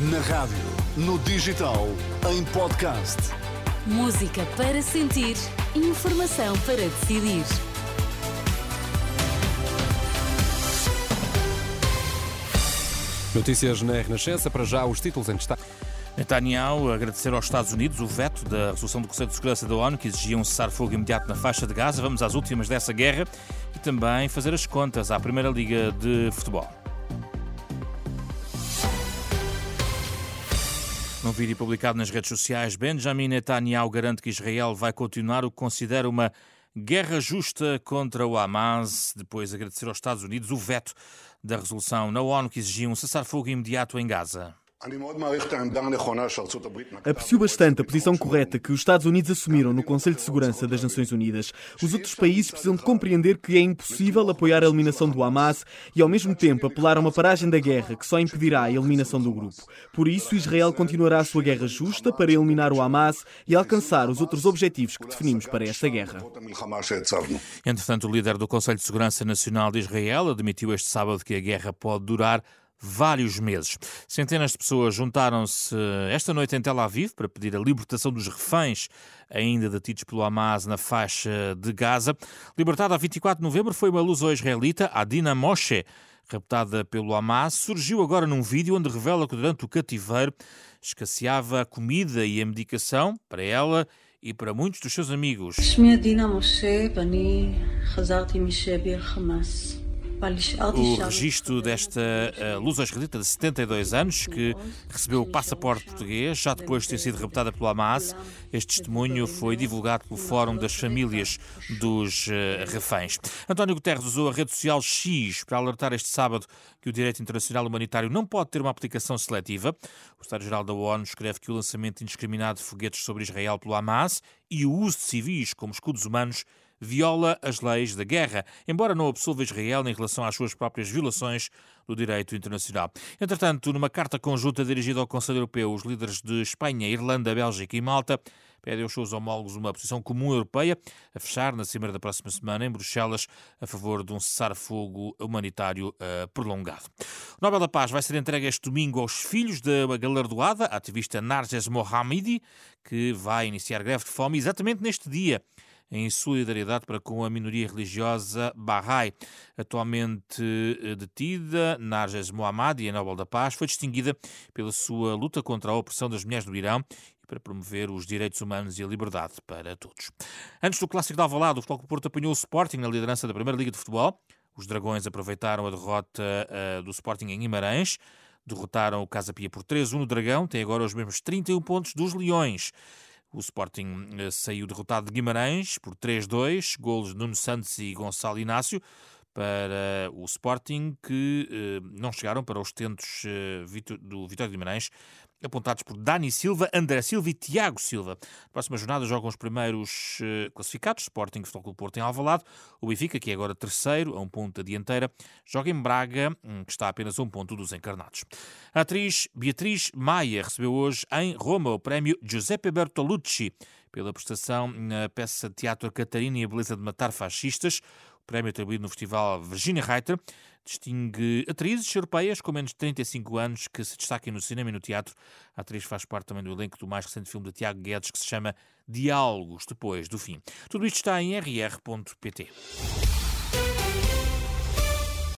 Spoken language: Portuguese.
Na rádio, no digital, em podcast. Música para sentir, informação para decidir. Notícias na Renascença, para já os títulos em destaque. Netanyahu agradecer aos Estados Unidos o veto da resolução do Conselho de Segurança da ONU que exigia um cessar-fogo imediato na faixa de Gaza. Vamos às últimas dessa guerra e também fazer as contas à Primeira Liga de Futebol. Num vídeo publicado nas redes sociais, Benjamin Netanyahu garante que Israel vai continuar o que considera uma guerra justa contra o Hamas, depois de agradecer aos Estados Unidos o veto da resolução na ONU que exigia um cessar-fogo imediato em Gaza. Aprecio bastante a posição correta que os Estados Unidos assumiram no Conselho de Segurança das Nações Unidas. Os outros países precisam de compreender que é impossível apoiar a eliminação do Hamas e, ao mesmo tempo, apelar a uma paragem da guerra que só impedirá a eliminação do grupo. Por isso, Israel continuará a sua guerra justa para eliminar o Hamas e alcançar os outros objetivos que definimos para esta guerra. Entretanto, o líder do Conselho de Segurança Nacional de Israel admitiu este sábado que a guerra pode durar vários meses. Centenas de pessoas juntaram-se esta noite em Tel Aviv para pedir a libertação dos reféns ainda detidos pelo Hamas na faixa de Gaza. Libertada a 24 de novembro foi uma luso-israelita, Adina Moshe, raptada pelo Hamas, surgiu agora num vídeo onde revela que durante o cativeiro escasseava a comida e a medicação para ela e para muitos dos seus amigos. O registro desta uh, luz israelita de 72 anos, que recebeu o passaporte português, já depois de ter sido raptada pelo Hamas, este testemunho foi divulgado pelo Fórum das Famílias dos uh, Reféns. António Guterres usou a rede social X para alertar este sábado que o direito internacional humanitário não pode ter uma aplicação seletiva. O Estado-Geral da ONU escreve que o lançamento indiscriminado de foguetes sobre Israel pelo Hamas e o uso de civis como escudos humanos viola as leis da guerra, embora não absolva Israel em relação às suas próprias violações do direito internacional. Entretanto, numa carta conjunta dirigida ao Conselho Europeu, os líderes de Espanha, Irlanda, Bélgica e Malta pedem aos seus homólogos uma posição comum europeia a fechar na cimeira da próxima semana em Bruxelas a favor de um cessar-fogo humanitário uh, prolongado. O Nobel da Paz vai ser entregue este domingo aos filhos da galardoada, a ativista Narges Mohammadi, que vai iniciar greve de fome exatamente neste dia em solidariedade para com a minoria religiosa Bahá'í. Atualmente eh, detida, Narges Mohammadi, a Nobel da Paz, foi distinguida pela sua luta contra a opressão das mulheres no Irão e para promover os direitos humanos e a liberdade para todos. Antes do clássico de Alvalade, o Futebol Porto apanhou o Sporting na liderança da Primeira Liga de Futebol. Os Dragões aproveitaram a derrota uh, do Sporting em Guimarães derrotaram o Casa Pia por 3-1 no Dragão, tem agora os mesmos 31 pontos dos Leões. O Sporting eh, saiu derrotado de Guimarães por 3-2, golos de Nuno Santos e Gonçalo Inácio para o Sporting, que eh, não chegaram para os tentos eh, do Vitória de Guimarães, apontados por Dani Silva, André Silva e Tiago Silva. Na próxima jornada jogam os primeiros uh, classificados, Sporting Futebol Porto em Alvalade, o Benfica, que é agora terceiro, a um ponto da dianteira, joga em Braga, um, que está apenas a um ponto dos encarnados. A atriz Beatriz Maia recebeu hoje em Roma o prémio Giuseppe Bertolucci pela prestação na peça de teatro Catarina e a Beleza de Matar Fascistas, prémio atribuído no Festival Virginia Reiter, distingue atrizes europeias com menos de 35 anos que se destaquem no cinema e no teatro. A atriz faz parte também do elenco do mais recente filme de Tiago Guedes que se chama Diálogos Depois do Fim. Tudo isto está em rr.pt.